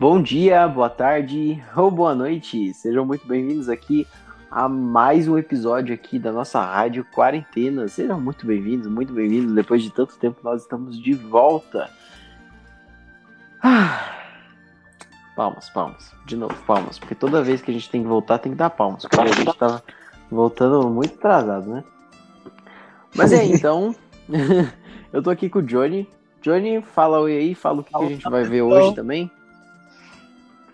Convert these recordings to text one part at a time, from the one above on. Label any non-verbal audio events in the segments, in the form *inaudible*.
Bom dia, boa tarde ou boa noite. Sejam muito bem-vindos aqui a mais um episódio aqui da nossa rádio Quarentena. Sejam muito bem-vindos, muito bem-vindos. Depois de tanto tempo nós estamos de volta. Ah. Palmas, palmas. De novo, palmas. Porque toda vez que a gente tem que voltar, tem que dar palmas. Porque a gente tava voltando muito atrasado, né? Mas é, então. *laughs* eu tô aqui com o Johnny. Johnny, fala oi aí, fala o que, que a gente vai ver hoje também.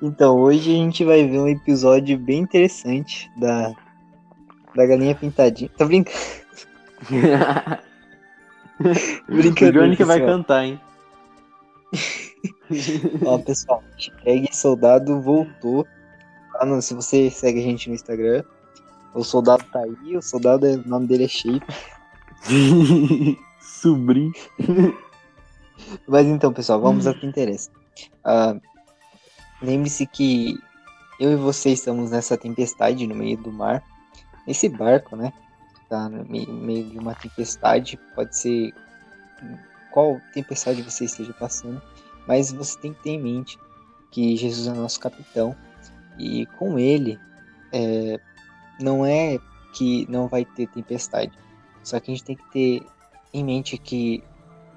Então, hoje a gente vai ver um episódio bem interessante da, da Galinha Pintadinha. Tá brincando? *laughs* o Johnny que vai cantar, hein? Ó, pessoal, hashtag soldado voltou. Ah, não, se você segue a gente no Instagram, o soldado tá aí, o soldado, o nome dele é Shape. *laughs* Sobrinho. Mas então, pessoal, vamos ao que interessa. Uh, Lembre-se que eu e você estamos nessa tempestade no meio do mar. Esse barco, né? Tá no meio de uma tempestade. Pode ser qual tempestade você esteja passando. Mas você tem que ter em mente que Jesus é nosso capitão. E com ele, é, não é que não vai ter tempestade. Só que a gente tem que ter em mente que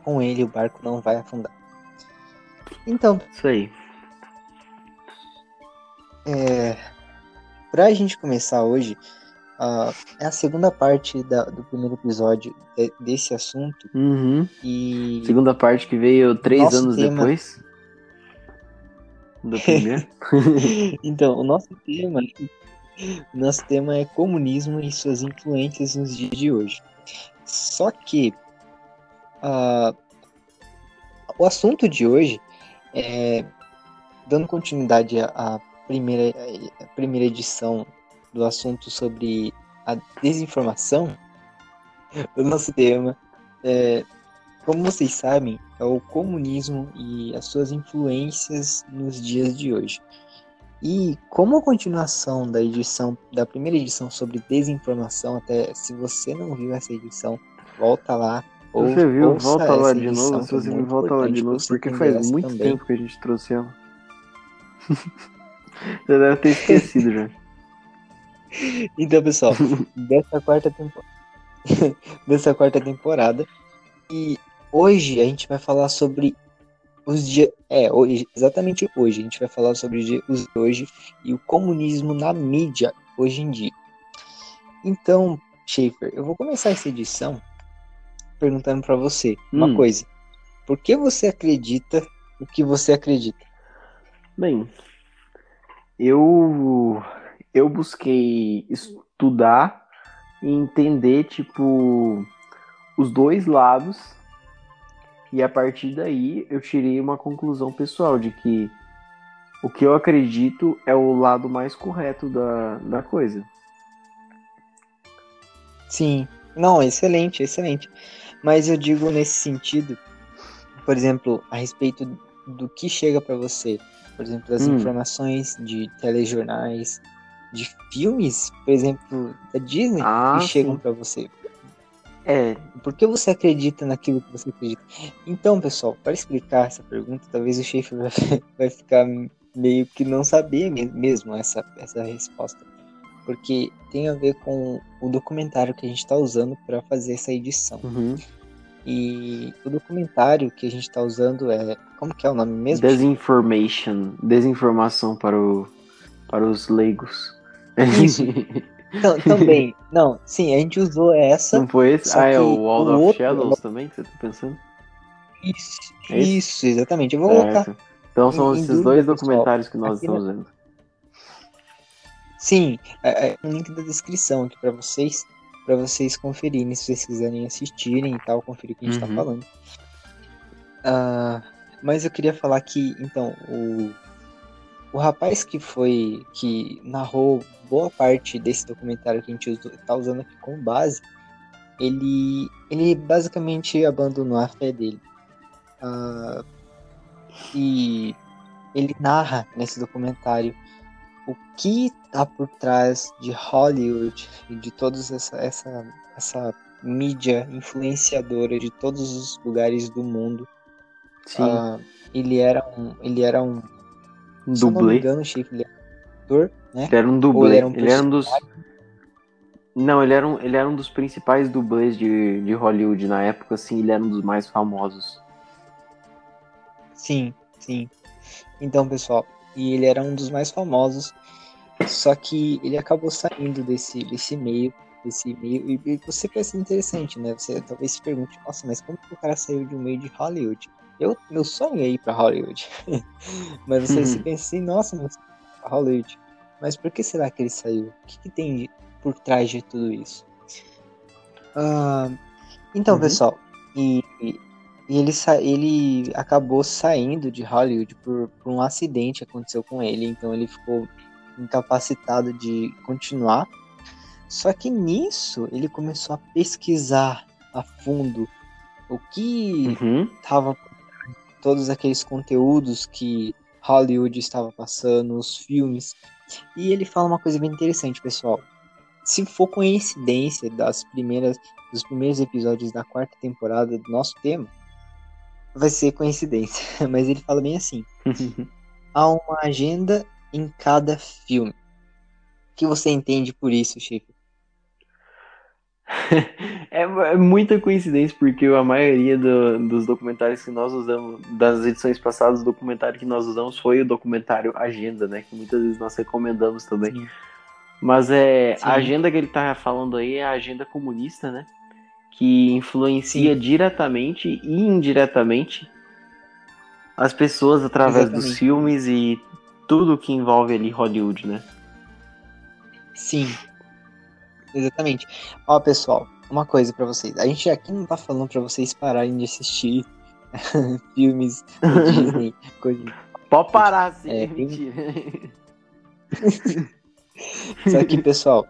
com ele o barco não vai afundar. Então. Isso aí. É, para a gente começar hoje, uh, é a segunda parte da, do primeiro episódio de, desse assunto. Uhum. E segunda parte que veio três anos tema... depois do primeiro. *laughs* então, o nosso tema, o nosso tema é comunismo e suas influências nos dias de hoje. Só que uh, o assunto de hoje é dando continuidade à primeira, a primeira edição do assunto sobre a desinformação, *laughs* o nosso tema, é, como vocês sabem, é o comunismo e as suas influências nos dias de hoje. E como continuação da edição, da primeira edição sobre desinformação, até se você não viu essa edição, volta lá. Ou, você viu, volta lá de novo. Se você viu, volta lá de novo, porque faz muito também. tempo que a gente trouxe ela. *laughs* Já deve ter esquecido já. *laughs* Então, pessoal, dessa quarta temporada. *laughs* dessa quarta temporada. E hoje a gente vai falar sobre os dias. É, hoje, exatamente hoje. A gente vai falar sobre os de hoje e o comunismo na mídia hoje em dia. Então, Schaefer, eu vou começar essa edição perguntando para você uma hum. coisa. Por que você acredita o que você acredita? Bem, eu eu busquei estudar e entender tipo os dois lados e a partir daí eu tirei uma conclusão pessoal de que o que eu acredito é o lado mais correto da, da coisa. Sim, não, excelente, excelente. Mas eu digo nesse sentido, por exemplo, a respeito do que chega para você por exemplo, as hum. informações de telejornais, de filmes, por exemplo, da Disney, ah, que chegam para você. É, por que você acredita naquilo que você acredita? Então, pessoal, para explicar essa pergunta, talvez o Schaefer *laughs* vai ficar meio que não saber mesmo essa, essa resposta. Porque tem a ver com o documentário que a gente está usando para fazer essa edição. Uhum. E o documentário que a gente está usando é. Como que é o nome mesmo? Desinformation. Desinformação para, o, para os leigos. *laughs* Isso. também. Não, sim, a gente usou essa. Não foi esse? Ah, é o Wall o of outro... Shadows também que você tá pensando? Isso, é isso, exatamente. Eu vou certo. colocar. Então são em, esses dois documentários pessoal. que nós estamos na... vendo. Sim, é, é um link da descrição aqui para vocês para vocês conferirem, se vocês quiserem assistirem e tal, conferir o que a gente tá uhum. tá falando. Uh, mas eu queria falar que, então, o, o rapaz que foi, que narrou boa parte desse documentário que a gente tá usando aqui como base, ele, ele basicamente abandonou a fé dele. Uh, e ele narra nesse documentário o que tá por trás de Hollywood e de toda essa, essa, essa mídia influenciadora de todos os lugares do mundo. Sim. Uh, ele era um. Ele era um. se eu não me Dublê. engano, Chico, ele era um ator, né? Ele era um dublê. ele era um Ele era um dos. Não, ele era um, ele era um dos principais dublês de, de Hollywood na época, assim, ele era um dos mais famosos. Sim, sim. Então, pessoal, e ele era um dos mais famosos, só que ele acabou saindo desse, desse meio, desse meio, e, e você pensa interessante, né? Você talvez se pergunte, nossa, mas como que o cara saiu de um meio de Hollywood? Eu, meu sonho é ir pra Hollywood. *laughs* mas você se Uhum. pensa assim, nossa, mas Hollywood. Mas por que será que ele saiu? O que, que tem por trás de tudo isso? Ah, então, Uhum. pessoal, e, e- ele, sa- ele acabou saindo de Hollywood por, por um acidente que aconteceu com ele, então ele ficou incapacitado de continuar. Só que nisso ele começou a pesquisar a fundo o que Uhum. tava todos aqueles conteúdos que Hollywood estava passando, os filmes. E ele fala uma coisa bem interessante, pessoal. Se for coincidência das primeiras dos primeiros episódios da quarta temporada do nosso tema, vai ser coincidência, *laughs* mas ele fala bem assim: *laughs* há uma agenda em cada filme. O que você entende por isso, Chico? *laughs* É, é muita coincidência, porque a maioria do- dos documentários que nós usamos, das edições passadas, o documentário que nós usamos foi o documentário Agenda, né? Que muitas vezes nós recomendamos também. Sim. Mas é Sim. a agenda que ele tá falando aí é a agenda comunista, né? Que influencia diretamente e indiretamente as pessoas através dos Exatamente. filmes e tudo que envolve ali Hollywood, né? Sim. Exatamente. Ó, pessoal, uma coisa pra vocês. A gente aqui não tá falando pra vocês pararem de assistir *laughs* filmes *laughs* Disney, coisa. Pode parar, sim. É, tem- mentira. Só que, *laughs* pessoal,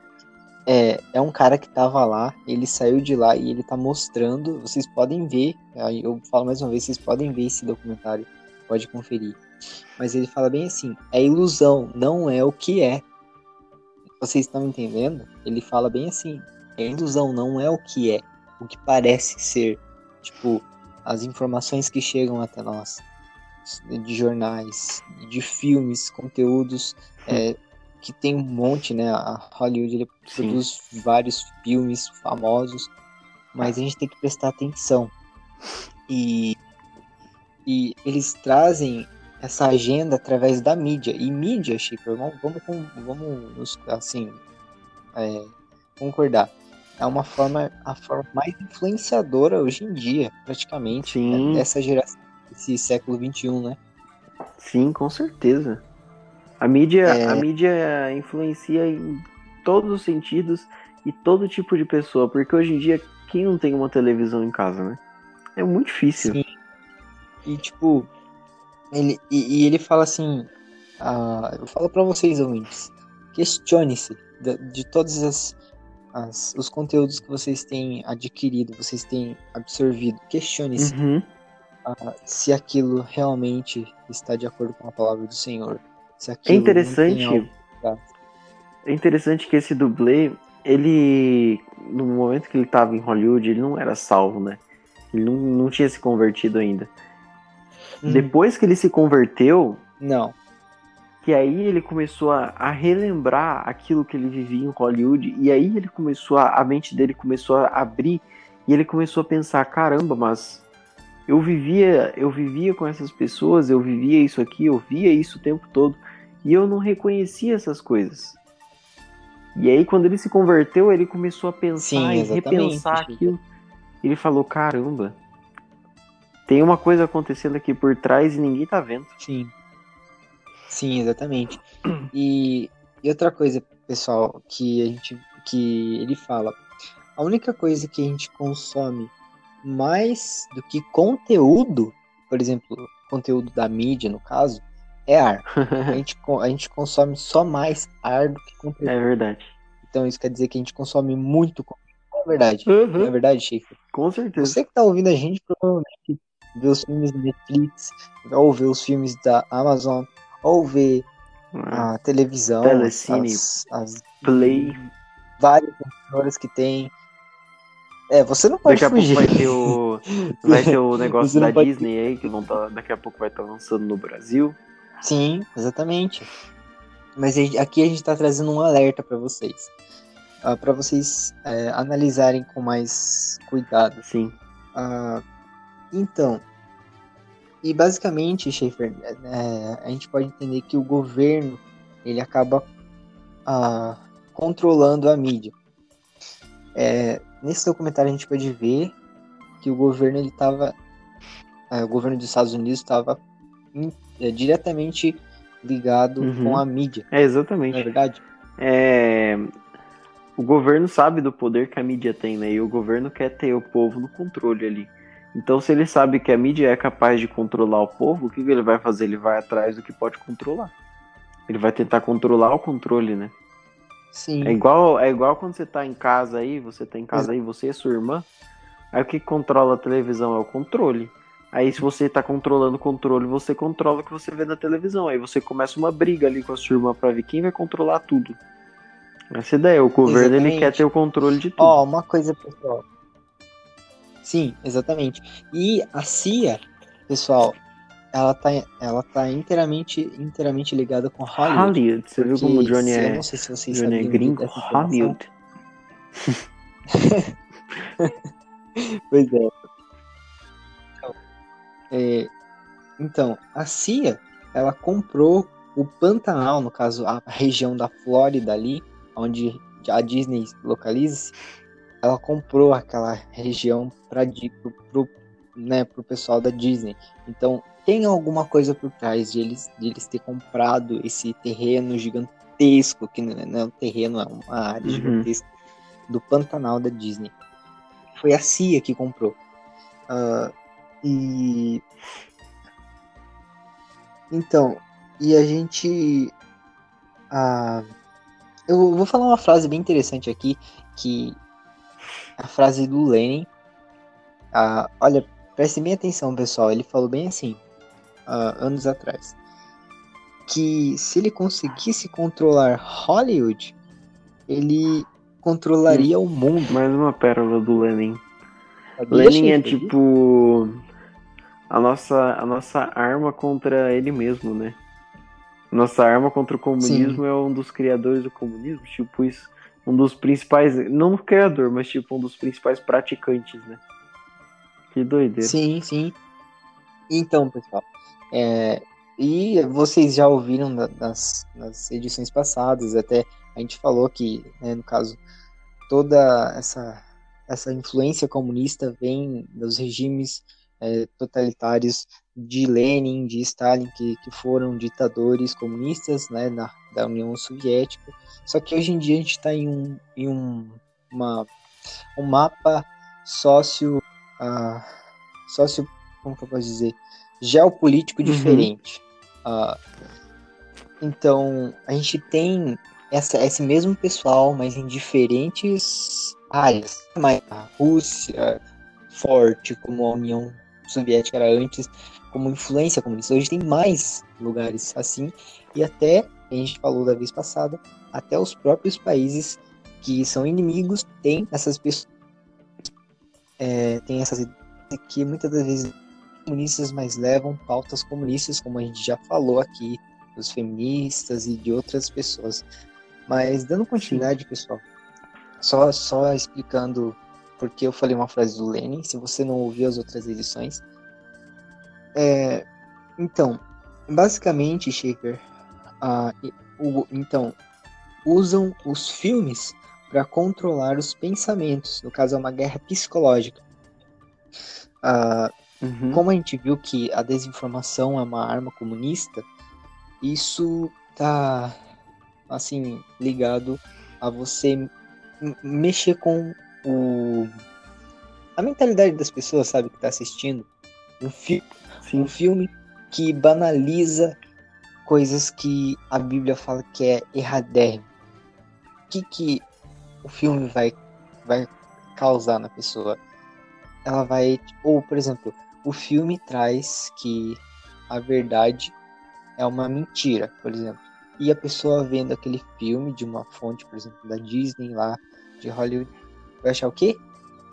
é, é um cara que tava lá, ele saiu de lá e ele tá mostrando. Vocês podem ver, eu falo mais uma vez, vocês podem ver esse documentário, pode conferir. Mas ele fala bem assim: é ilusão, não é o que é. Vocês estão entendendo? Ele fala bem assim: é ilusão, não é o que é, o que parece ser. Tipo, as informações que chegam até nós, de jornais, de filmes, conteúdos, é, que tem um monte, né? A Hollywood produz vários filmes famosos, mas a gente tem que prestar atenção. E, e eles trazem essa agenda através da mídia. E mídia, Chico, vamos, vamos, vamos assim, é, concordar. É uma forma, a forma mais influenciadora hoje em dia, praticamente, Sim. né, dessa geração, desse século XXI, né? Sim, com certeza. A mídia, É. a mídia influencia em todos os sentidos e todo tipo de pessoa, porque hoje em dia quem não tem uma televisão em casa, né? É muito difícil. Sim. E tipo, ele, e, e ele fala assim, ah, eu falo pra vocês ouvintes, questione-se de, de todos as, as- os conteúdos que vocês têm adquirido, vocês têm absorvido, questione-se Uhum. ah, se aquilo realmente está de acordo com a palavra do Senhor. Se É interessante. É interessante que esse dublê, ele no momento que ele tava em Hollywood, ele não era salvo, né? Ele não, não tinha se convertido ainda. Hum, Depois que ele se converteu, Não, que aí ele começou a, a relembrar aquilo que ele vivia em Hollywood, e aí ele começou a, a mente dele começou a abrir, e ele começou a pensar, caramba, mas eu vivia, eu vivia com essas pessoas, eu vivia isso aqui, eu via isso o tempo todo, e eu não reconhecia essas coisas. E aí quando ele se converteu, ele começou a pensar Sim, e repensar aquilo. Ele falou, caramba, tem uma coisa acontecendo aqui por trás e ninguém tá vendo. Sim. Sim, exatamente. *clears throat* E, e outra coisa, pessoal, que a gente que ele fala, a única coisa que a gente consome mais do que conteúdo, por exemplo, conteúdo da mídia, no caso, é ar. *laughs* A gente, a gente consome só mais ar do que conteúdo. É verdade. Então isso quer dizer que a gente consome muito conteúdo. É verdade. Não é verdade, Chico? Com certeza. Você que tá ouvindo a gente provavelmente vê os filmes da Netflix, ou vê os filmes da Amazon, ou vê Ah, a televisão, Telecine. as, as Play. várias emissoras que tem. É, você não pode Daqui a pouco fugir. vai ter o. *laughs* Vai ter o negócio Você da pode- Disney aí, que vão tá, daqui a pouco vai estar lançando no Brasil. Sim, exatamente. Mas aqui a gente está trazendo um alerta para vocês. Uh, para vocês é, analisarem com mais cuidado. Sim. Uh, então, e basicamente, Schaefer, é, a gente pode entender que o governo ele acaba uh, controlando a mídia. É, nesse documentário a gente pode ver que o governo ele estava, é, o governo dos Estados Unidos estava é, diretamente ligado uhum. com a mídia. É exatamente. Não é verdade. É, o governo sabe do poder que a mídia tem, né? E o governo quer ter o povo no controle ali. Então, se ele sabe que a mídia é capaz de controlar o povo, o que ele vai fazer? Ele vai atrás do que pode controlar. Ele vai tentar controlar o controle, né? Sim. É igual, é igual quando você tá em casa aí, você tá em casa aí, você e sua irmã. Aí o que controla a televisão é o controle. Aí se você tá controlando o controle, você controla o que você vê na televisão. Aí você começa uma briga ali com a sua irmã pra ver quem vai controlar tudo. Essa ideia, o governo ele quer ter o controle de tudo. Ó, oh, uma coisa, pessoal. Sim, exatamente. E a CIA, pessoal, ela tá, ela tá inteiramente, inteiramente ligada com Hollywood. Hollywood, você viu como o Johnny é, não sei se vocês Johnny é gringo? Hollywood. *laughs* pois é. Então, é. Então, a CIA, ela comprou o Pantanal, no caso, a região da Flórida ali, onde a Disney localiza-se, ela comprou aquela região para pro, pro, né, pro pessoal da Disney. Então, tem alguma coisa por trás de eles, de eles ter comprado esse terreno gigantesco, que não é um terreno, é uma área uhum. gigantesca do Pantanal da Disney. Foi a CIA que comprou. Uh, e. Então, e a gente. Uh, eu vou falar uma frase bem interessante aqui, que a frase do Lenin. Uh, olha, preste bem atenção, pessoal. Ele falou bem assim, uh, anos atrás, que se ele conseguisse controlar Hollywood, ele controlaria o mundo. Mais uma pérola do Lenin. Lenin é tipo a nossa, a nossa arma contra ele mesmo, né? Nossa arma contra o comunismo Sim. é um dos criadores do comunismo, tipo isso, um dos principais, não criador, mas tipo um dos principais praticantes, né? Que doideira. Sim, sim. Então, pessoal, é, e vocês já ouviram nas, nas edições passadas, até a gente falou que, né, no caso, toda essa, essa influência comunista vem dos regimes é, totalitários de Lenin, de Stalin, que, que foram ditadores comunistas né, na, da União Soviética. Só que hoje em dia a gente está em, um, em um, uma, um mapa sócio, uh, sócio, como que eu posso dizer, geopolítico uhum. diferente. Uh, então, a gente tem essa, esse mesmo pessoal, mas em diferentes áreas. Mas a Rússia forte, como a União Soviética era antes, como influência comunista. Hoje tem mais lugares assim, e até, a gente falou da vez passada, até os próprios países que são inimigos têm essas pessoas, é, tem essas que muitas das vezes comunistas, mas levam pautas comunistas, como a gente já falou aqui, dos feministas e de outras pessoas. Mas dando continuidade, pessoal, só, só explicando porque eu falei uma frase do Lenin, se você não ouviu as outras edições. É, então, basicamente, Schaefer, uh, o, então, usam os filmes para controlar os pensamentos. No caso, é uma guerra psicológica. Uh, uhum. Como a gente viu que a desinformação é uma arma comunista, isso tá assim ligado a você mexer com o a mentalidade das pessoas, sabe, que tá assistindo um filme, um filme que banaliza coisas que a Bíblia fala que é erradérrimo. O que que o filme vai vai causar na pessoa? Ela vai, ou por exemplo, o filme traz que a verdade é uma mentira, por exemplo. E a pessoa vendo aquele filme de uma fonte, por exemplo, da Disney lá, de Hollywood, vai achar o quê?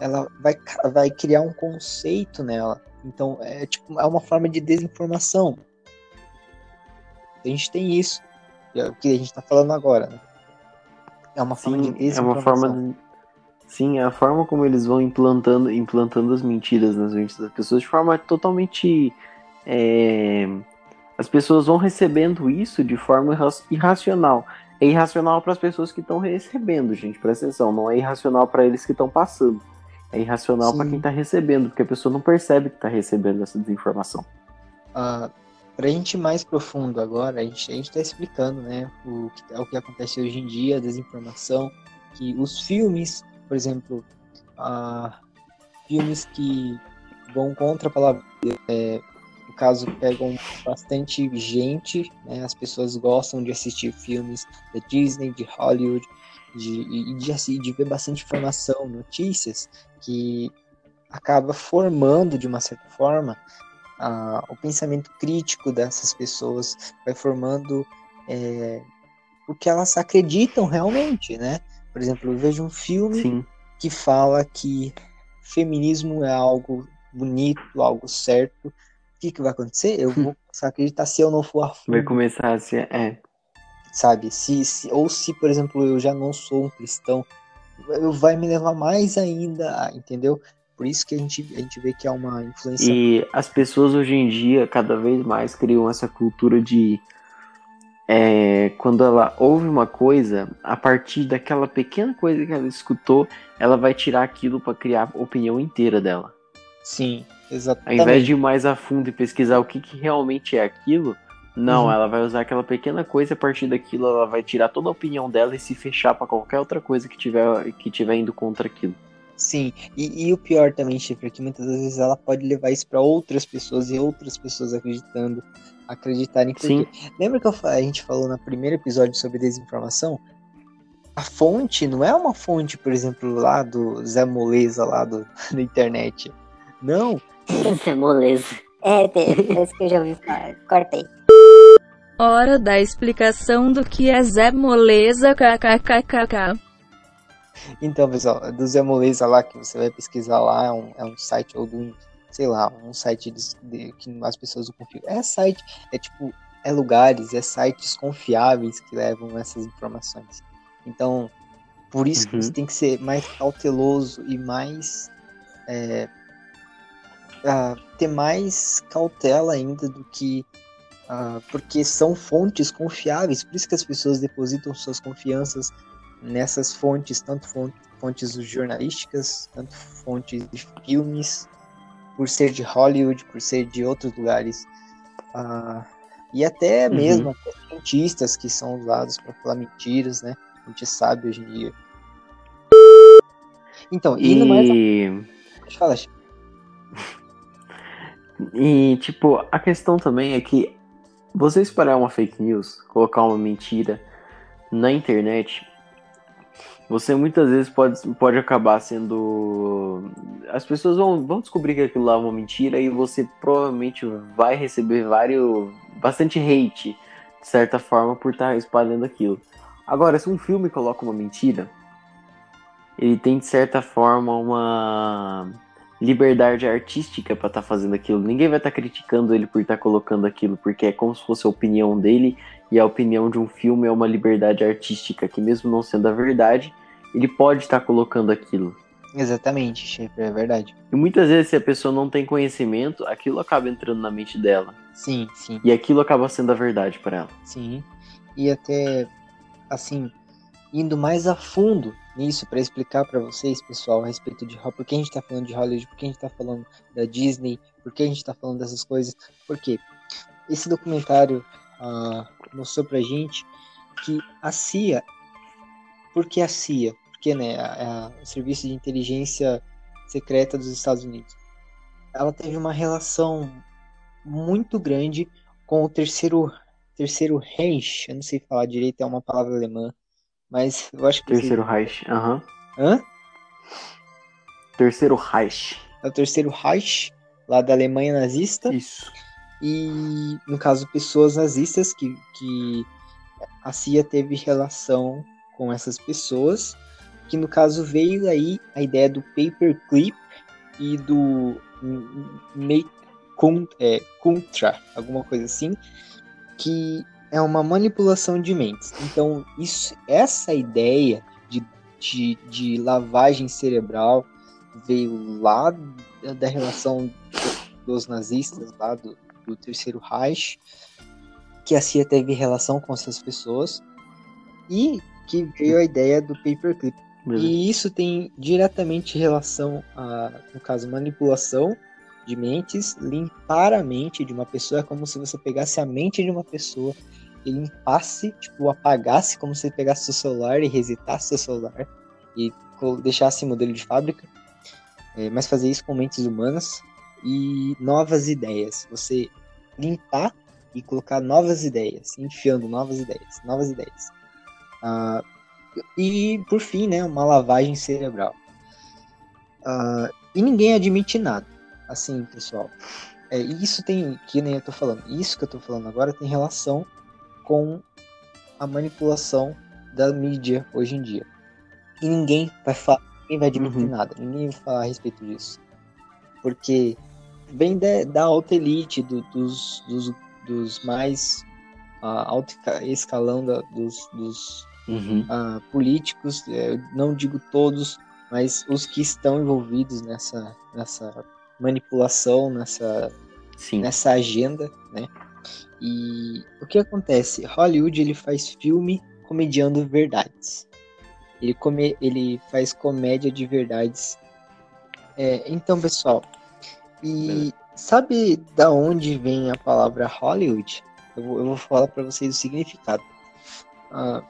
Ela vai, vai criar um conceito nela. Então, é tipo, é uma forma de desinformação. a gente tem isso, é o que a gente está falando agora. Né? É uma forma Sim, de é uma forma de... Sim, é a forma como eles vão implantando, implantando as mentiras nas mentes das pessoas de forma totalmente. É... As pessoas vão recebendo isso de forma irracional. É irracional para as pessoas que estão recebendo, gente, presta atenção. Não é irracional para eles que estão passando. É irracional para quem está recebendo, porque a pessoa não percebe que está recebendo essa desinformação. Para a gente ir mais profundo agora, a gente está explicando né, o que, é o que acontece hoje em dia, a desinformação, que os filmes, por exemplo, uh, filmes que vão contra a palavra, é, caso, pegam bastante gente, né, as pessoas gostam de assistir filmes da Disney, de Hollywood, de, de, de, de ver bastante informação, notícias, que acaba formando, de uma certa forma, a, o pensamento crítico dessas pessoas, vai formando é, o que elas acreditam realmente, né? Por exemplo, eu vejo um filme Sim. que fala que feminismo é algo bonito, algo certo. O que, que vai acontecer? Eu vou acreditar se eu não for a fundo. Vai começar a ser. É. Sabe? Se, se, ou se, por exemplo, eu já não sou um cristão, eu, vai me levar mais ainda, entendeu? Por isso que a gente, a gente vê que há uma influência. E as pessoas hoje em dia, cada vez mais, criam essa cultura de. É, quando ela ouve uma coisa, a partir daquela pequena coisa que ela escutou, ela vai tirar aquilo para criar a opinião inteira dela. Sim, exatamente. Ao invés de ir mais a fundo e pesquisar o que, que realmente é aquilo, não, uhum. ela vai usar aquela pequena coisa e a partir daquilo ela vai tirar toda a opinião dela e se fechar para qualquer outra coisa que tiver, que tiver indo contra aquilo. Sim, e, e, o pior também, Chifre, é que muitas vezes ela pode levar isso para outras pessoas e outras pessoas acreditando, acreditarem. Porque... Sim. Lembra que eu, a gente falou no primeiro episódio sobre desinformação? A fonte não é uma fonte, por exemplo, lá do Zé Moleza, lá do, *laughs* da internet. Não. Zé Moleza. É, é isso que eu já ouvi falar. Cortei. Hora da explicação do que é Zé Moleza, kkkk. Então, pessoal, do Zé Moleza lá, que você vai pesquisar lá, é um, é um site ou do, sei lá, um site de, de, que as pessoas não confiam. É site, é tipo, é lugares, é sites confiáveis que levam essas informações. Então, por isso uhum. que você tem que ser mais cauteloso e mais. É, ter mais cautela ainda do que. Uh, porque são fontes confiáveis, por isso que as pessoas depositam suas confianças nessas fontes, tanto fontes jornalísticas, tanto fontes de filmes, por ser de Hollywood, por ser de outros lugares. Uh, e até uhum. mesmo até cientistas que são usados para falar mentiras, né? A gente sabe hoje em dia. Então, e... mais. A... Pode falar, E, tipo, a questão também é que você espalhar uma fake news, colocar uma mentira na internet, você muitas vezes pode, pode acabar sendo. As pessoas vão, vão descobrir que aquilo lá é uma mentira e você provavelmente vai receber vários. bastante hate, de certa forma, por estar espalhando aquilo. Agora, se um filme coloca uma mentira, ele tem de certa forma uma liberdade artística para estar tá fazendo aquilo. Ninguém vai estar tá criticando ele por estar tá colocando aquilo, porque é como se fosse a opinião dele e a opinião de um filme é uma liberdade artística que mesmo não sendo a verdade, ele pode estar tá colocando aquilo. Exatamente, chefe, é verdade. E muitas vezes se a pessoa não tem conhecimento, aquilo acaba entrando na mente dela. Sim, sim. E aquilo acaba sendo a verdade para ela. Sim. E até assim, indo mais a fundo nisso para explicar para vocês, pessoal, a respeito de por que a gente está falando de Hollywood, por que a gente está falando da Disney, por que a gente está falando dessas coisas. Porque esse documentário uh, mostrou pra gente que a CIA, por que a CIA? Porque né, a, a, o Serviço de Inteligência Secreta dos Estados Unidos, ela teve uma relação muito grande com o terceiro terceiro Reich, eu não sei falar direito, é uma palavra alemã, mas eu acho que. Terceiro Reich, aham. Uhum. Hã? Terceiro Reich. É o terceiro Reich, lá da Alemanha nazista. Isso. E, no caso, pessoas nazistas que, que a CIA teve relação com essas pessoas. Que no caso veio aí a ideia do paperclip e do make é, contra, alguma coisa assim, que é uma manipulação de mentes. Então, isso, essa ideia de, de, de lavagem cerebral veio lá da, da relação dos nazistas, lá do, do Terceiro Reich, que a CIA teve relação com essas pessoas, e que veio a ideia do paperclip. E isso tem diretamente relação a, no caso, manipulação de mentes, limpar a mente de uma pessoa é como se você pegasse a mente de uma pessoa e limpasse, tipo, apagasse como se você pegasse seu celular e resetasse seu celular e deixasse modelo de fábrica, é, mas fazer isso com mentes humanas e novas ideias. Você limpar e colocar novas ideias, enfiando novas ideias, novas ideias. Uh, e, por fim, né, uma lavagem cerebral. Uh, e ninguém admite nada. Assim, pessoal. É, isso tem, que nem eu tô falando, isso que eu tô falando agora tem relação com a manipulação da mídia hoje em dia. E ninguém vai falar, ninguém vai admitir uhum. nada, ninguém vai falar a respeito disso. Porque vem da, da alta elite, do, dos, dos, dos mais uh, alto escalão da, dos, dos uhum. uh, políticos, é, eu não digo todos, mas os que estão envolvidos nessa, nessa manipulação, nessa, Sim. nessa agenda, né? E o que acontece? Hollywood ele faz filme comediando verdades. Ele, come, ele faz comédia de verdades. É, então, pessoal, e sabe da onde vem a palavra Hollywood? Eu vou, eu vou falar para vocês o significado. Uh,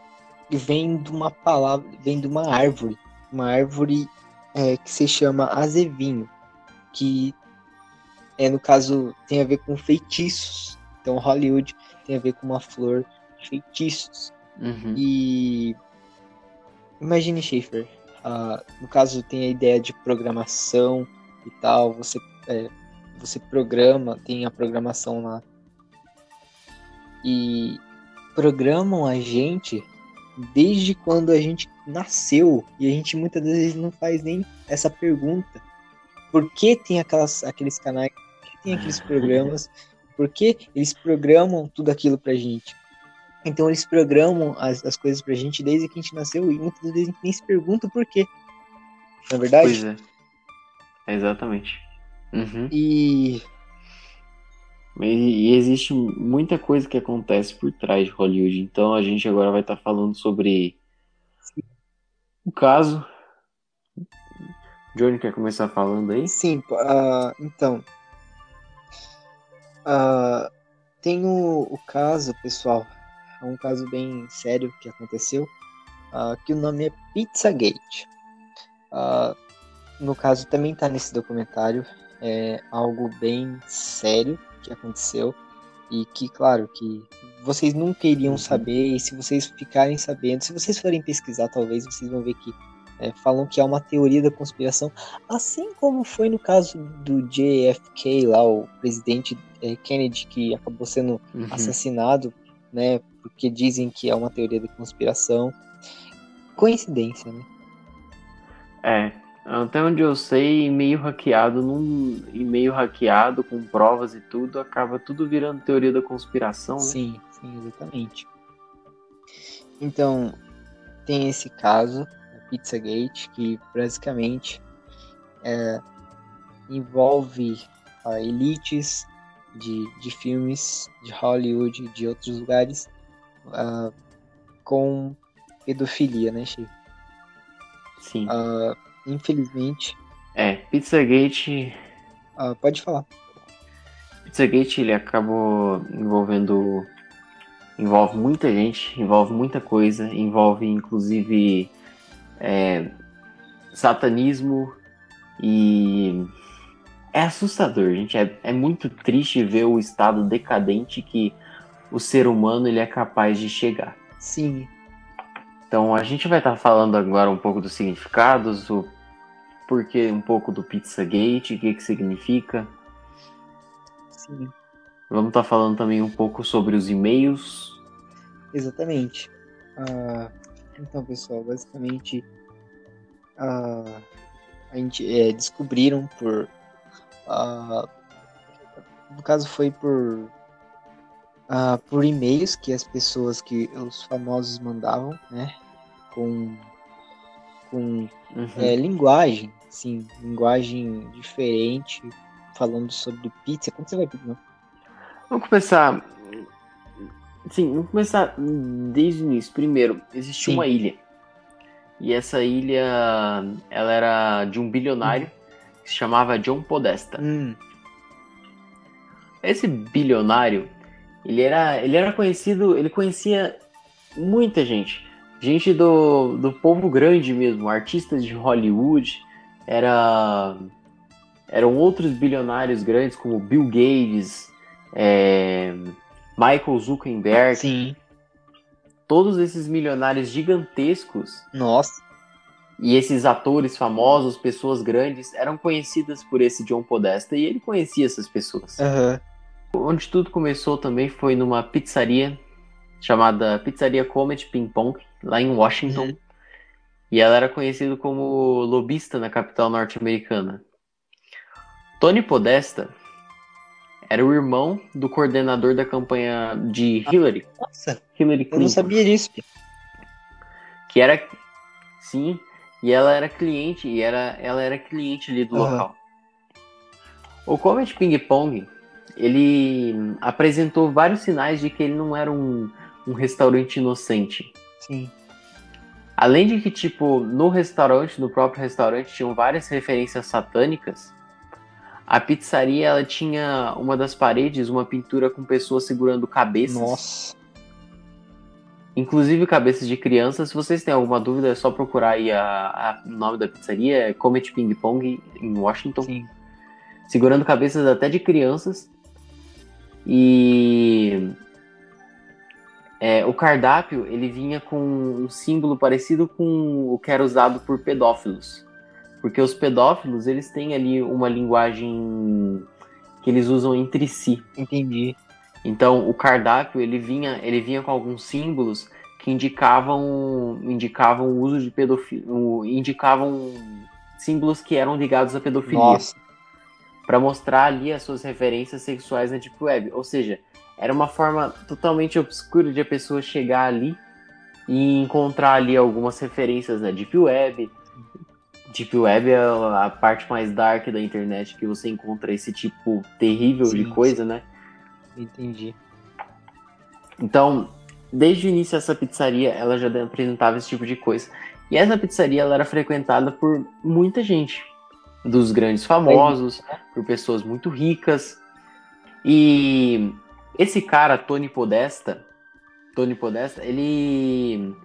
vem de uma palavra, vem de uma árvore, uma árvore é, que se chama azevinho, que é no caso tem a ver com feitiços. Então Hollywood tem a ver com uma flor de feitiços. Uhum. E imagine Schaefer, uh, no caso tem a ideia de programação e tal, você é, você programa, tem a programação lá. E programam a gente desde quando a gente nasceu e a gente muitas vezes não faz nem essa pergunta. Por que tem aquelas, aqueles canais, por que tem aqueles *laughs* programas, por que eles programam tudo aquilo pra gente? Então eles programam as, as coisas pra gente desde que a gente nasceu e muitas vezes a gente nem se pergunta por quê. Não é verdade? Pois é. exatamente. Uhum. E... e... existe muita coisa que acontece por trás de Hollywood. Então a gente agora vai estar tá falando sobre o caso. Johnny quer começar falando aí? Sim, uh, então. Uh, tem o, o, caso, pessoal. É um caso bem sério que aconteceu. Uh, que o nome é Pizzagate. no caso, também está nesse documentário é algo bem sério que aconteceu e que, claro, que vocês nunca iriam uhum. saber e se vocês ficarem sabendo, se vocês forem pesquisar, talvez vocês vão ver que é, falam que é uma teoria da conspiração, assim como foi no caso do JFK lá, o presidente é, Kennedy que acabou sendo uhum. assassinado, né? Porque dizem que é uma teoria da conspiração. Coincidência, né? É, até onde eu sei, e-mail hackeado num e-mail hackeado com provas e tudo, acaba tudo virando teoria da conspiração, né? Sim, sim, exatamente. Então, tem esse caso, Pizzagate, que basicamente é, envolve a elites de, de filmes de Hollywood e de outros lugares uh, com pedofilia, né, Chico? Sim. Uh, infelizmente. É, Pizzagate. Ah, pode falar. Pizzagate ele acabou envolvendo. Envolve muita gente, envolve muita coisa, envolve inclusive é, satanismo e é assustador, gente. É, é muito triste ver o estado decadente que o ser humano ele é capaz de chegar. Sim. Então a gente vai estar tá falando agora um pouco dos significados, o porque um pouco do Pizzagate, o que, que significa. Sim. Vamos estar tá falando também um pouco sobre os e-mails. Exatamente. Uh, então, pessoal, basicamente uh, a gente é, descobriram por. Uh, no caso, foi por ah, por e-mails que as pessoas, que os famosos mandavam, né? Com, com Uhum. é, linguagem, sim, linguagem diferente, falando sobre pizza. Quando você vai pedir? Vamos começar. Sim, vamos começar desde o início. Primeiro, existia Sim. uma ilha. E essa ilha, ela era de um bilionário que se chamava John Podesta. Hum, Esse bilionário, ele era, ele era conhecido, ele conhecia muita gente. Gente do, do povo grande mesmo, artistas de Hollywood, era, eram outros bilionários grandes como Bill Gates, é, Michael Zuckerberg, sim, todos esses milionários gigantescos nossa, e esses atores famosos, pessoas grandes, eram conhecidas por esse John Podesta e ele conhecia essas pessoas. aham, Onde tudo começou também foi numa pizzaria chamada Pizzaria Comet Ping Pong, lá em Washington. Uhum. E ela era conhecida como lobista na capital norte-americana. Tony Podesta era o irmão do coordenador da campanha de Hillary, nossa, Hillary eu Clinton, não sabia disso. que era sim, e ela era cliente e era ela era cliente ali do Aham. local. O Comet Ping Pong, ele apresentou vários sinais de que ele não era um, um restaurante inocente. Sim, Além de que, tipo, no restaurante, no próprio restaurante, tinham várias referências satânicas. A pizzaria, ela tinha uma das paredes, uma pintura com pessoas segurando cabeças. nossa, Inclusive cabeças de crianças. Se vocês têm alguma dúvida, é só procurar aí o nome da pizzaria. É Comet Ping Pong, em Washington. sim, segurando cabeças até de crianças. E é, o cardápio ele vinha com um símbolo parecido com o que era usado por pedófilos, porque os pedófilos eles têm ali uma linguagem que eles usam entre si. entendi, Então o cardápio ele vinha ele vinha com alguns símbolos que indicavam indicavam o uso de pedofilia, indicavam símbolos que eram ligados à pedofilia nossa, para mostrar ali as suas referências sexuais na Deep Web. Ou seja, era uma forma totalmente obscura de a pessoa chegar ali e encontrar ali algumas referências na Deep Web. Deep Web é a parte mais dark da internet que você encontra esse tipo terrível de Sim, coisa, né? entendi, Então, desde o início essa pizzaria, ela já apresentava esse tipo de coisa. E essa pizzaria ela era frequentada por muita gente, dos grandes famosos, por pessoas muito ricas. E esse cara, Tony Podesta, Tony Podesta, ele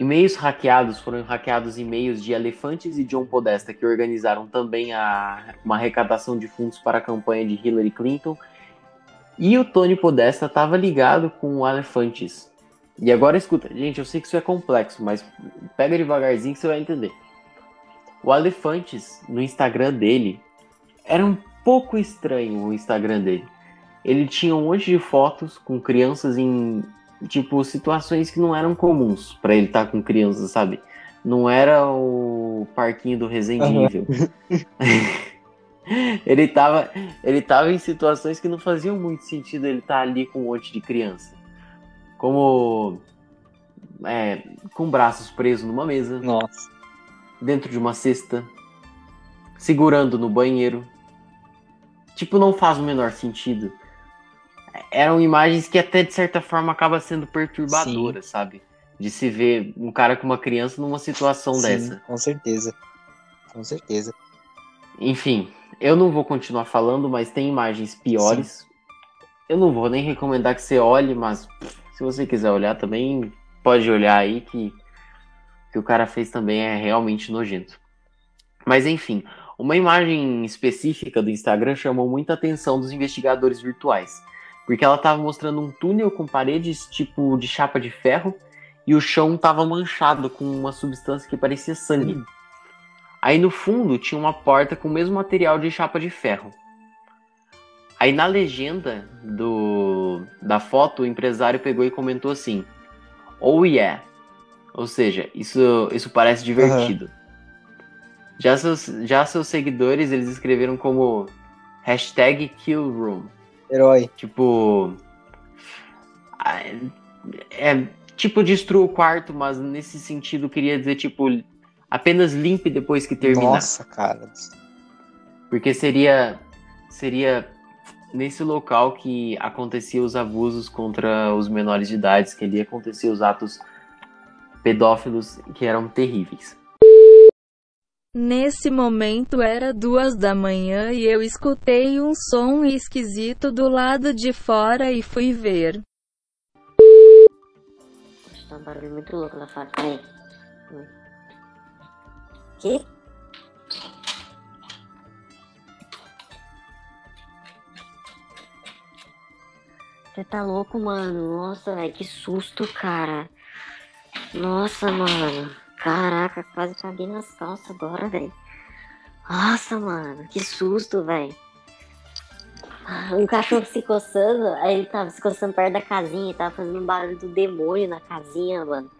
e-mails hackeados, foram hackeados e-mails de Elefantes e John Podesta, que organizaram também a, uma arrecadação de fundos para a campanha de Hillary Clinton. E o Tony Podesta estava ligado com o Elefantes. E agora escuta, gente, eu sei que isso é complexo, mas pega devagarzinho que você vai entender. O Elefantes, no Instagram dele, era um pouco estranho o Instagram dele. Ele tinha um monte de fotos com crianças em, tipo, situações que não eram comuns para ele estar com crianças, sabe? Não era o parquinho do Aham. Evil. *laughs* ele, tava, ele tava em situações que não faziam muito sentido ele estar ali com um monte de criança. Como é, com braços presos numa mesa, nossa, dentro de uma cesta, segurando no banheiro. Tipo, não faz o menor sentido. Eram imagens que até de certa forma acaba sendo perturbadoras, sabe? De se ver um cara com uma criança numa situação sim, dessa. com certeza, com certeza, Enfim, eu não vou continuar falando, mas tem imagens piores. Eu não vou nem recomendar que você olhe, mas se você quiser olhar também, pode olhar aí que o que o cara fez também é realmente nojento. Mas enfim, uma imagem específica do Instagram chamou muita atenção dos investigadores virtuais, porque ela estava mostrando um túnel com paredes tipo de chapa de ferro e o chão estava manchado com uma substância que parecia sangue. Hum. Aí no fundo tinha uma porta com o mesmo material de chapa de ferro. Aí na legenda do, da foto, o empresário pegou e comentou assim: Oh yeah. Ou seja, isso, isso parece divertido. Já, seus, já seus seguidores, eles escreveram como hashtag killroom. Herói. Tipo. ah, É. Tipo, destrua o quarto, mas nesse sentido queria dizer, tipo, apenas limpe depois que terminar. Nossa, cara. Porque seria. Seria nesse local que acontecia os abusos contra os menores de idade, que ali acontecia os atos pedófilos que eram terríveis. Nesse momento era duas da manhã e eu escutei um som esquisito do lado de fora e fui ver. Tá um barulho muito louco lá fora. Peraí. Que? Você tá louco, mano? Nossa, velho, que susto, cara. Nossa, mano. Caraca, quase caguei nas calças agora, velho. Nossa, mano, que susto, velho. Um cachorro se coçando, aí ele tava se coçando perto da casinha tava fazendo um barulho do demônio na casinha, mano.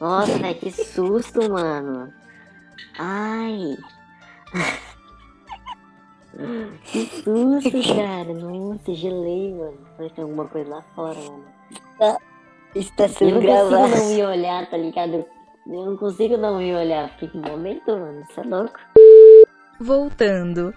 Nossa, velho, que susto, mano. Ai. *laughs* Que susto, cara. Nossa, gelei, mano. Falei que tem alguma coisa lá fora, mano. Isso tá Eu sendo não consigo gravado. não me olhar, tá ligado? Eu não consigo não me olhar. Fiquei com momento, mano. Isso é louco. Voltando.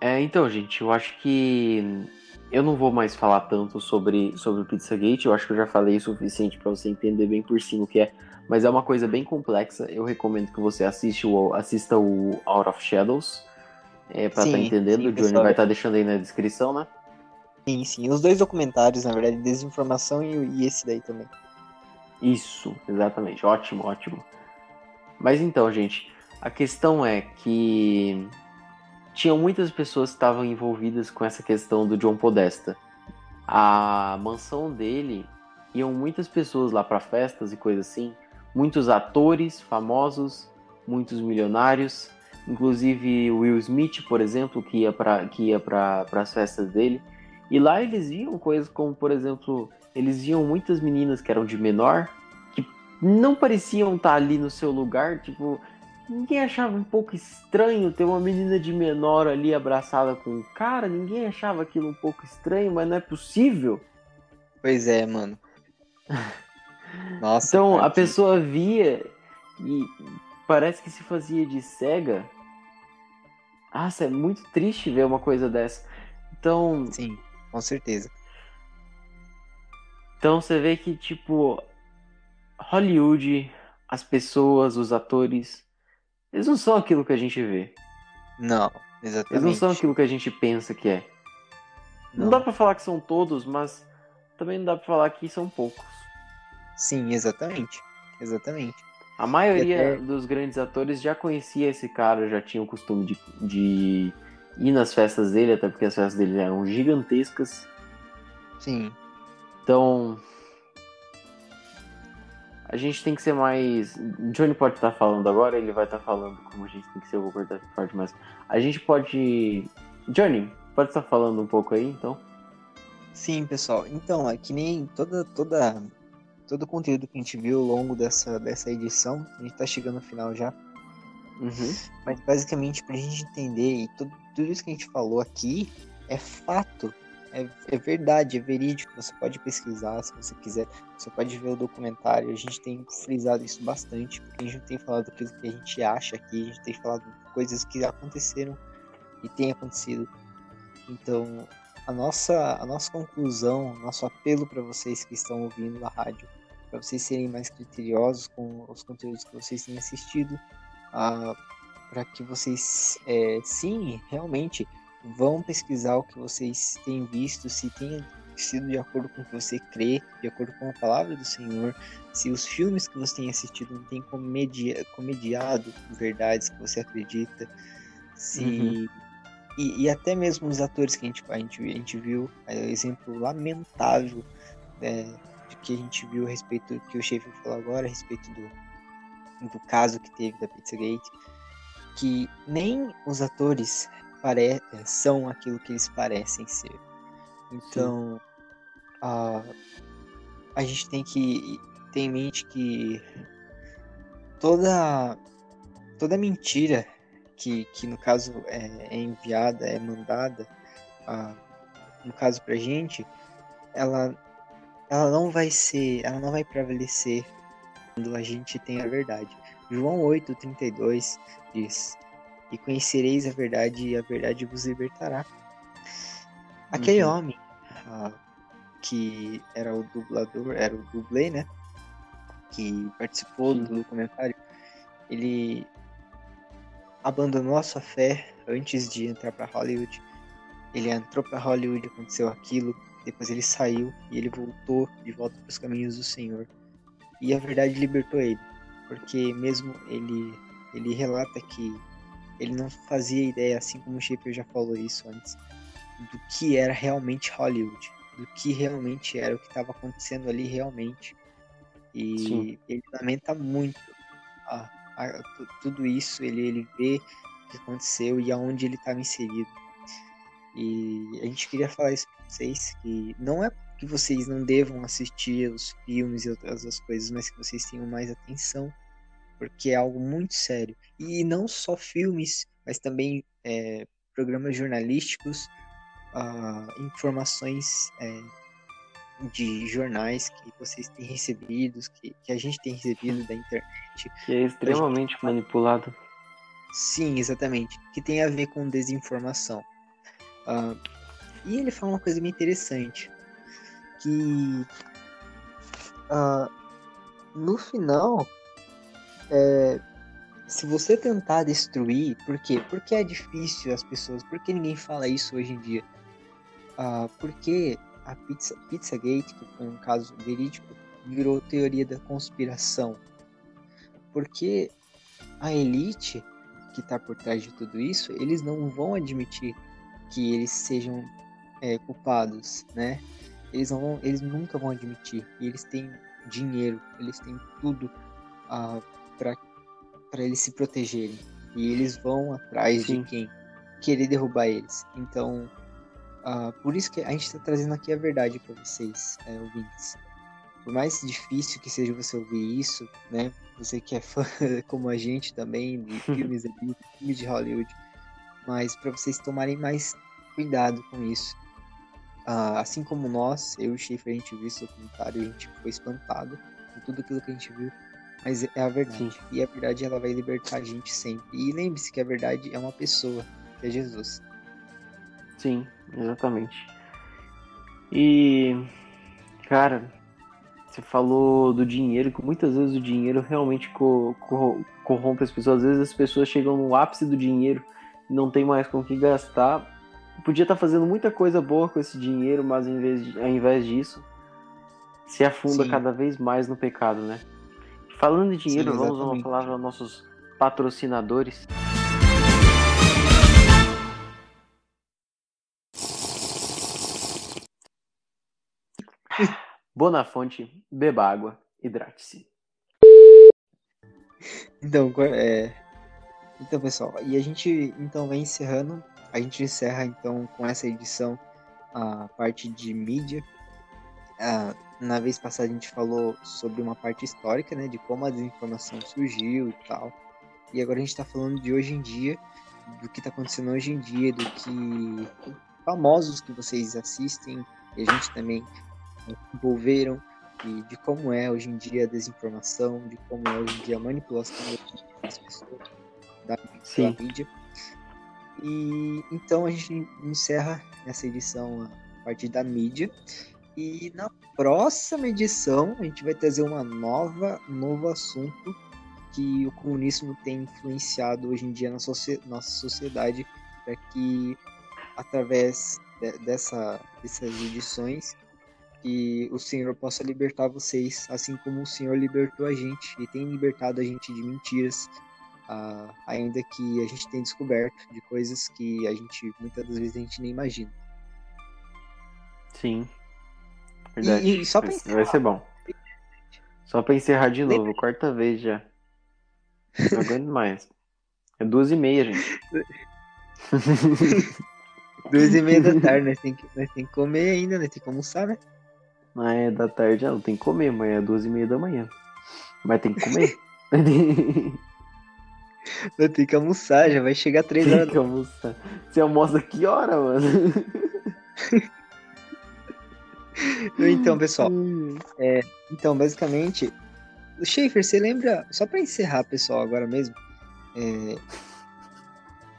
É, então, gente, eu acho que eu não vou mais falar tanto sobre, sobre o Pizzagate. Eu acho que eu já falei o suficiente pra você entender bem por cima o que é. Mas é uma coisa bem complexa. Eu recomendo que você assiste o, assista o Out of Shadows. É, pra Sim, estar entendendo. sim, o Johnny pessoal. vai estar deixando aí na descrição, né? Sim, sim. Os dois documentários, na verdade, Desinformação e, e esse daí também. Isso, exatamente. Ótimo, ótimo. Mas então, gente, a questão é que tinham muitas pessoas que estavam envolvidas com essa questão do John Podesta. A mansão dele iam muitas pessoas lá para festas e coisas assim, muitos atores famosos, muitos milionários, inclusive Will Smith, por exemplo, que ia para que ia para as festas dele. E lá eles viam coisas como, por exemplo, eles viam muitas meninas que eram de menor, que não pareciam estar ali no seu lugar, tipo, ninguém achava um pouco estranho ter uma menina de menor ali abraçada com um cara, ninguém achava aquilo um pouco estranho, mas não é possível. Pois é, mano. *laughs* Nossa. Então cara, a que- pessoa via e parece que se fazia de cega. Nossa, é muito triste ver uma coisa dessa. Então, Sim, com certeza. Então você vê que, tipo, Hollywood, as pessoas, os atores, eles não são aquilo que a gente vê. Não, Eles exatamente. não são aquilo que a gente pensa que é. Não, Não. dá pra falar que são todos, mas também não dá pra falar que são poucos. Sim, exatamente. Exatamente. A maioria até- dos grandes atores já conhecia esse cara, já tinha o costume de, de ir nas festas dele, até porque as festas dele eram gigantescas. Sim. Então. A gente tem que ser mais. Johnny pode estar falando agora, ele vai estar falando como a gente tem que ser, eu vou cortar essa parte, mas. A gente pode. Johnny, pode estar falando um pouco aí, então? Sim, pessoal. Então, é que nem toda, toda, todo o conteúdo que a gente viu ao longo dessa, dessa edição, a gente tá chegando no final já. Uhum. Mas basicamente, pra gente entender, e tudo, tudo isso que a gente falou aqui é fato, é, é verdade, é verídico. Você pode pesquisar se você quiser, você pode ver o documentário. A gente tem frisado isso bastante, porque a gente tem falado aquilo que a gente acha aqui, a gente tem falado coisas que aconteceram e têm acontecido. Então, a nossa, a nossa conclusão, nosso apelo para vocês que estão ouvindo a rádio, para vocês serem mais criteriosos com os conteúdos que vocês têm assistido, para que vocês, é, sim, realmente vão pesquisar o que vocês têm visto, se tem sido de acordo com o que você crê, de acordo com a palavra do Senhor, se os filmes que você tem assistido não têm comedia, comediado verdades que você acredita, se Uhum. e, e até mesmo os atores que a gente, a gente, a gente viu, é, exemplo lamentável é, de que a gente viu a respeito que o Schaefer falou agora, a respeito do, do caso que teve da Pizzagate, que nem os atores pare, são aquilo que eles parecem ser. Então, a, a gente tem que ter em mente que toda, toda mentira que, que no caso é, é enviada, é mandada, ah, no caso pra gente, ela, ela não vai ser, ela não vai prevalecer quando a gente tem a verdade. João 8:32 diz: "E conhecereis a verdade e a verdade vos libertará". Aquele Uhum. homem ah, que era o dublador, era o dublê, né? Que participou do documentário, ele abandonou a sua fé antes de entrar para Hollywood. Ele entrou para Hollywood, aconteceu aquilo, depois ele saiu e ele voltou de volta para os caminhos do Senhor. E a verdade libertou ele, porque mesmo ele ele relata que ele não fazia ideia, assim como o Shaper já falou isso antes, do que era realmente Hollywood, do que realmente era o que estava acontecendo ali realmente. E Sim. ele lamenta muito a- a- tu- tudo isso, ele, ele vê o que aconteceu e aonde ele estava inserido. E a gente queria falar isso pra vocês, que não é que vocês não devam assistir os filmes e outras as coisas, mas que vocês tenham mais atenção, porque é algo muito sério. E não só filmes, mas também é, programas jornalísticos, ah, informações é, de jornais que vocês têm recebido, que, que a gente tem recebido da internet. Que é extremamente manipulado. Sim, exatamente. Que tem a ver com desinformação. Ah, e ele fala uma coisa bem interessante. Que ah, no final, é, se você tentar destruir, por quê? Porque é difícil as pessoas, por que ninguém fala isso hoje em dia? Ah, porque a pizza, Pizzagate, que foi um caso verídico, virou teoria da conspiração. Porque a elite que está por trás de tudo isso, eles não vão admitir que eles sejam é, culpados, né? Eles, não vão, eles nunca vão admitir. Eles têm dinheiro, eles têm tudo ah, para eles se protegerem. E eles vão atrás Sim. de quem querer derrubar eles. Então, ah, por isso que a gente está trazendo aqui a verdade para vocês, é, ouvintes. Por mais difícil que seja você ouvir isso, né? Você que é fã *laughs* como a gente também de *laughs* filmes Bíblia, filmes de Hollywood, mas para vocês tomarem mais cuidado com isso. Ah, assim como nós, eu e o Schaefer, a gente viu esse documentário, a gente foi espantado com tudo aquilo que a gente viu, mas é a verdade. Sim. E a verdade ela vai libertar a gente sempre. E lembre-se que a verdade é uma pessoa, que é Jesus. Sim, exatamente. E, cara, você falou do dinheiro, que muitas vezes o dinheiro realmente co- corro- corrompe as pessoas. Às vezes as pessoas chegam no ápice do dinheiro e não tem mais com o que gastar. Podia estar fazendo muita coisa boa com esse dinheiro, mas em vez de- ao invés disso, se afunda Sim. cada vez mais no pecado, né? Falando de dinheiro, Sim, vamos dar uma palavra aos nossos patrocinadores. Bonafonte, beba água, hidrate-se. Então, é... então, pessoal, e a gente então vai encerrando. A gente encerra então com essa edição a parte de mídia. Ah, na vez passada a gente falou sobre uma parte histórica, né, de como a desinformação surgiu e tal. E agora a gente está falando de hoje em dia, do que está acontecendo hoje em dia, do que famosos que vocês assistem e a gente também envolveram e de como é hoje em dia a desinformação, de como é hoje em dia a manipulação das pessoas da Sim. mídia. E então a gente encerra nessa edição a parte da mídia. E na próxima edição a gente vai trazer uma nova, novo assunto que o comunismo tem influenciado hoje em dia na socie- nossa sociedade para que através de- dessa, dessas edições que o Senhor possa libertar vocês, assim como o Senhor libertou a gente e tem libertado a gente de mentiras, ah, ainda que a gente tenha descoberto de coisas que a gente muitas das vezes a gente nem imagina. Sim. Verdade. E- e só pra vai, encerrar- vai ser bom. Só pra encerrar de novo, quarta vez já. Não aguento mais. É duas e meia, gente. *laughs* Duas e meia da tarde, nós tem que, nós tem que comer ainda, nós tem que almoçar, né? Ah, é da tarde, não tem que comer, amanhã é duas e meia da manhã. Mas tem que comer. *laughs* Tem que almoçar, já vai chegar três tem horas. que almoçar. Você almoça que hora, mano? *laughs* Então, pessoal, então, basicamente, o Schaefer, você lembra, só pra encerrar, pessoal, agora mesmo, é,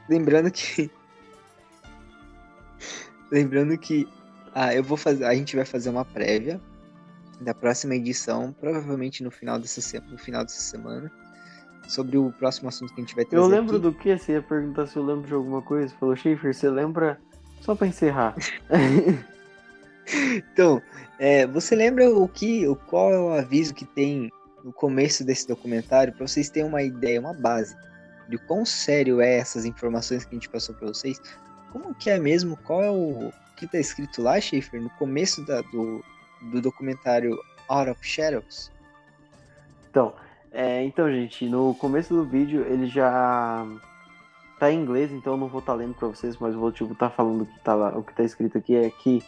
lembrando que *laughs* lembrando que ah, eu vou fazer, a gente vai fazer uma prévia da próxima edição, provavelmente no final dessa, se- no final dessa semana, sobre o próximo assunto que a gente vai trazer Eu lembro aqui. do que? Você ia perguntar se eu lembro de alguma coisa. Falou, Schaefer, você lembra? Só pra encerrar. *laughs* Então, é, você lembra o que, o qual é o aviso que tem no começo desse documentário para vocês terem uma ideia, uma base de quão sério é essas informações que a gente passou para vocês? Como que é mesmo? Qual é o, o que tá escrito lá, Schaefer, no começo da- do, do documentário Out of Shadows? Então, é, então, gente, no começo do vídeo ele já tá em inglês, então eu não vou estar lendo pra vocês, mas vou tipo tá falando que tá lá, o que tá escrito aqui é que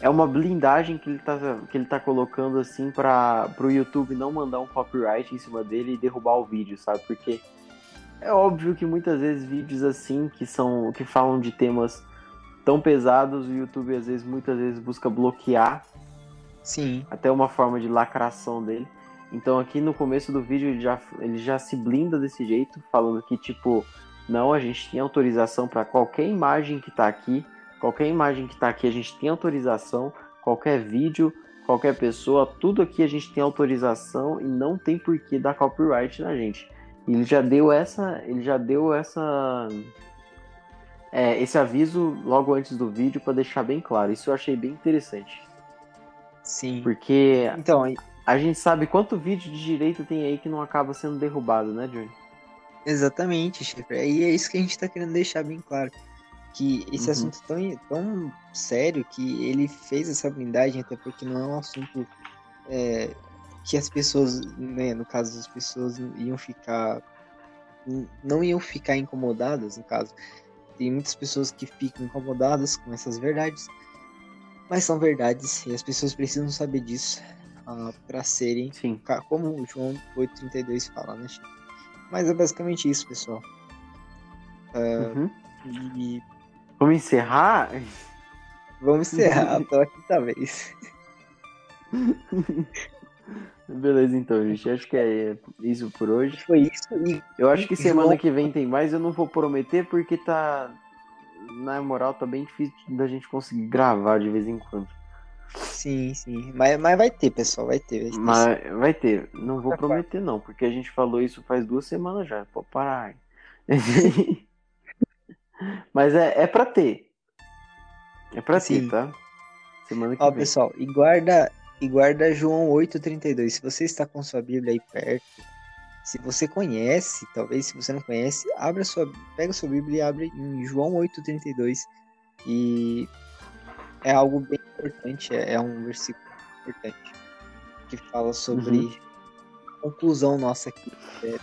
é uma blindagem que ele tá que ele tá colocando assim para pro YouTube não mandar um copyright em cima dele e derrubar o vídeo, sabe? Porque é óbvio que muitas vezes vídeos assim que são que falam de temas tão pesados, o YouTube às vezes muitas vezes busca bloquear Sim, até uma forma de lacração dele. Então aqui no começo do vídeo ele já, ele já se blinda desse jeito, falando que tipo, não, a gente tem autorização para qualquer imagem que tá aqui, qualquer imagem que tá aqui a gente tem autorização, qualquer vídeo, qualquer pessoa, tudo aqui a gente tem autorização e não tem por que dar copyright na gente. Ele já deu essa, ele já deu essa é, esse aviso logo antes do vídeo para deixar bem claro. Isso eu achei bem interessante, sim. porque Então, a gente sabe quanto vídeo de direito tem aí que não acaba sendo derrubado, né, Johnny? Exatamente, Schaefer. E é isso que a gente tá querendo deixar bem claro. Que esse Uhum. assunto é tão, tão sério que ele fez essa blindagem, até porque não é um assunto é, que as pessoas, né, no caso as pessoas iam ficar. não iam ficar incomodadas, no caso. Tem muitas pessoas que ficam incomodadas com essas verdades, mas são verdades e as pessoas precisam saber disso para serem Sim. Como o João 832 fala, né, Chico? Mas é basicamente isso, pessoal. Uhum. E Vamos encerrar? vamos encerrar pela quinta vez. Beleza, então, gente. Acho que é isso por hoje. Foi isso e Eu acho que semana que vem tem mais. Eu não vou prometer porque tá. Na moral, tá bem difícil da gente conseguir gravar de vez em quando. sim, sim. Mas, mas vai ter, pessoal, vai ter. Vai ter Mas vai ter. Não vou prometer, não, porque a gente falou isso faz duas semanas já. Pode parar. *laughs* Mas é, é pra ter. É pra Sim. ter, tá? Semana que Ó, vem. pessoal, e guarda, e guarda João 8,32. Se você está com sua Bíblia aí perto, se você conhece, talvez se você não conhece, abra sua, pega sua Bíblia e abre em João 8,32. E é algo bem importante, é, é um versículo importante que fala sobre Uhum. a conclusão nossa aqui. é,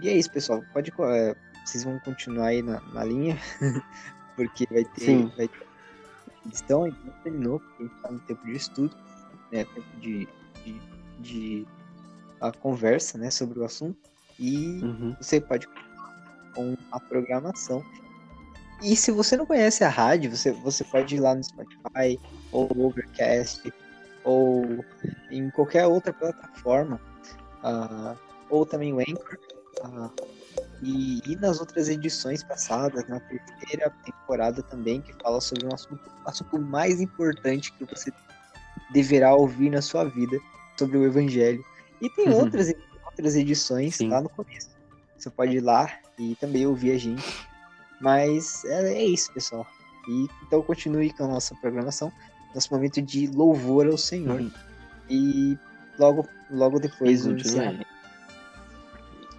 e é isso, pessoal. Pode, é, vocês vão continuar aí na, na linha, *laughs* porque vai ter, Sim. vai ter edição, ainda não terminou, porque a gente tá no tempo de estudo, né, tempo de, de, de a conversa, né, sobre o assunto, e Uhum. você pode com a programação. E se você não conhece a rádio, você, você pode ir lá no Spotify, ou no Overcast, ou em qualquer outra plataforma, ah, ou também o Anchor, ah, e, e nas outras edições passadas, na terceira temporada também, que fala sobre um assunto, assunto mais importante que você deverá ouvir na sua vida, sobre o Evangelho. E tem Uhum. outras, outras edições Sim. lá no começo. Você pode ir lá e também ouvir a gente. Mas é, é isso, pessoal. E, então continue com a nossa programação, nosso momento de louvor ao Senhor. Uhum. E logo, logo depois o encerramento.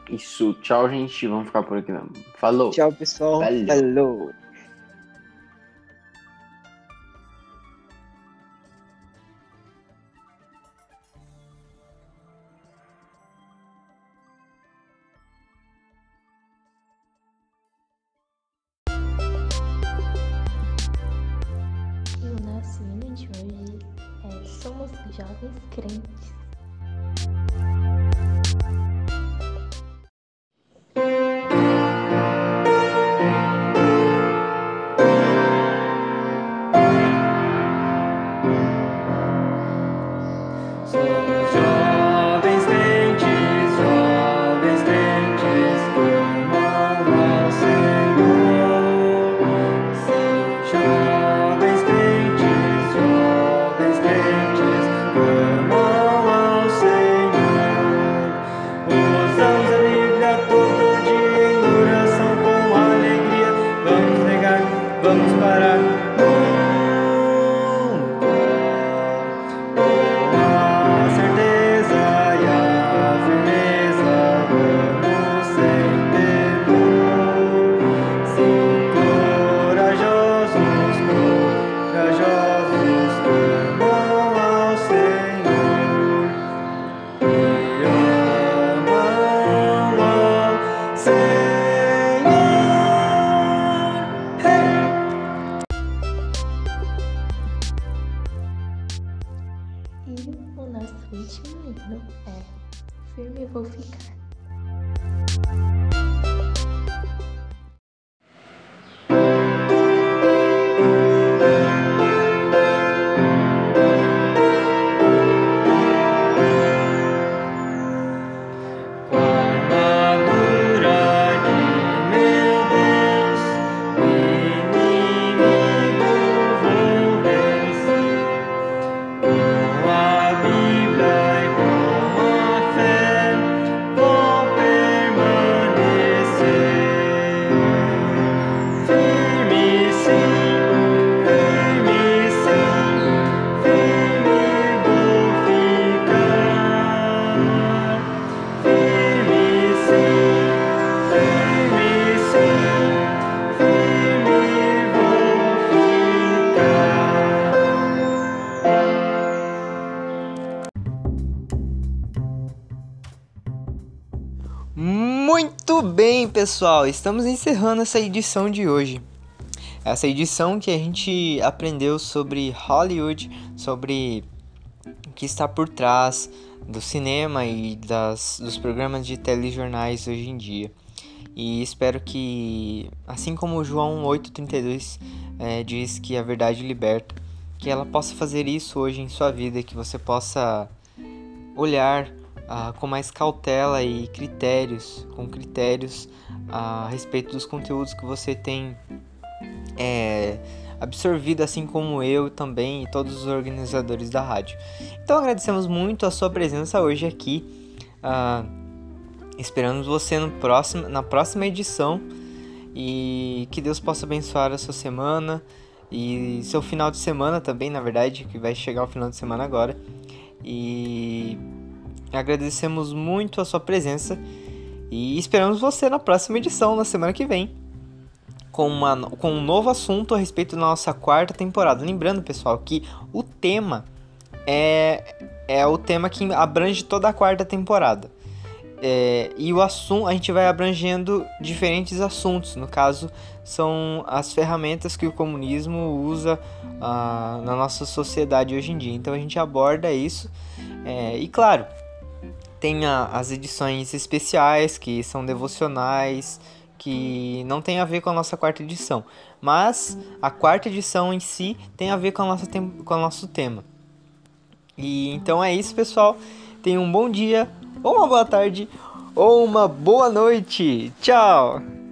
Isso. Tchau, gente. Vamos ficar por aqui mesmo. Falou. Tchau, pessoal. Valeu. Falou. Pessoal, estamos encerrando essa edição de hoje. Essa edição que a gente aprendeu sobre Hollywood, sobre o que está por trás do cinema e das, dos programas de telejornais hoje em dia. E espero que, assim como João 8,32 é, diz que a verdade liberta, que ela possa fazer isso hoje em sua vida, que você possa olhar ah, com mais cautela e critérios, com critérios a respeito dos conteúdos que você tem é, absorvido, assim como eu também e todos os organizadores da rádio. Então agradecemos muito a sua presença hoje aqui. Ah, esperamos você no próximo, na próxima edição e que Deus possa abençoar a sua semana e seu final de semana também, na verdade, que vai chegar o final de semana agora. E Agradecemos muito a sua presença e esperamos você na próxima edição, na semana que vem, com, uma, com um novo assunto a respeito da nossa quarta temporada. Lembrando, pessoal, que o tema é, é o tema que abrange toda a quarta temporada. É, e o assunto a gente vai abrangendo diferentes assuntos. No caso, são as ferramentas que o comunismo usa ah, na nossa sociedade hoje em dia. Então a gente aborda isso. É, e claro, tem a, as edições especiais, que são devocionais, que não tem a ver com a nossa quarta edição. Mas a quarta edição em si tem a ver com, a nossa com o nosso tema. E então é isso, pessoal. Tenham um bom dia, ou uma boa tarde, ou uma boa noite. Tchau!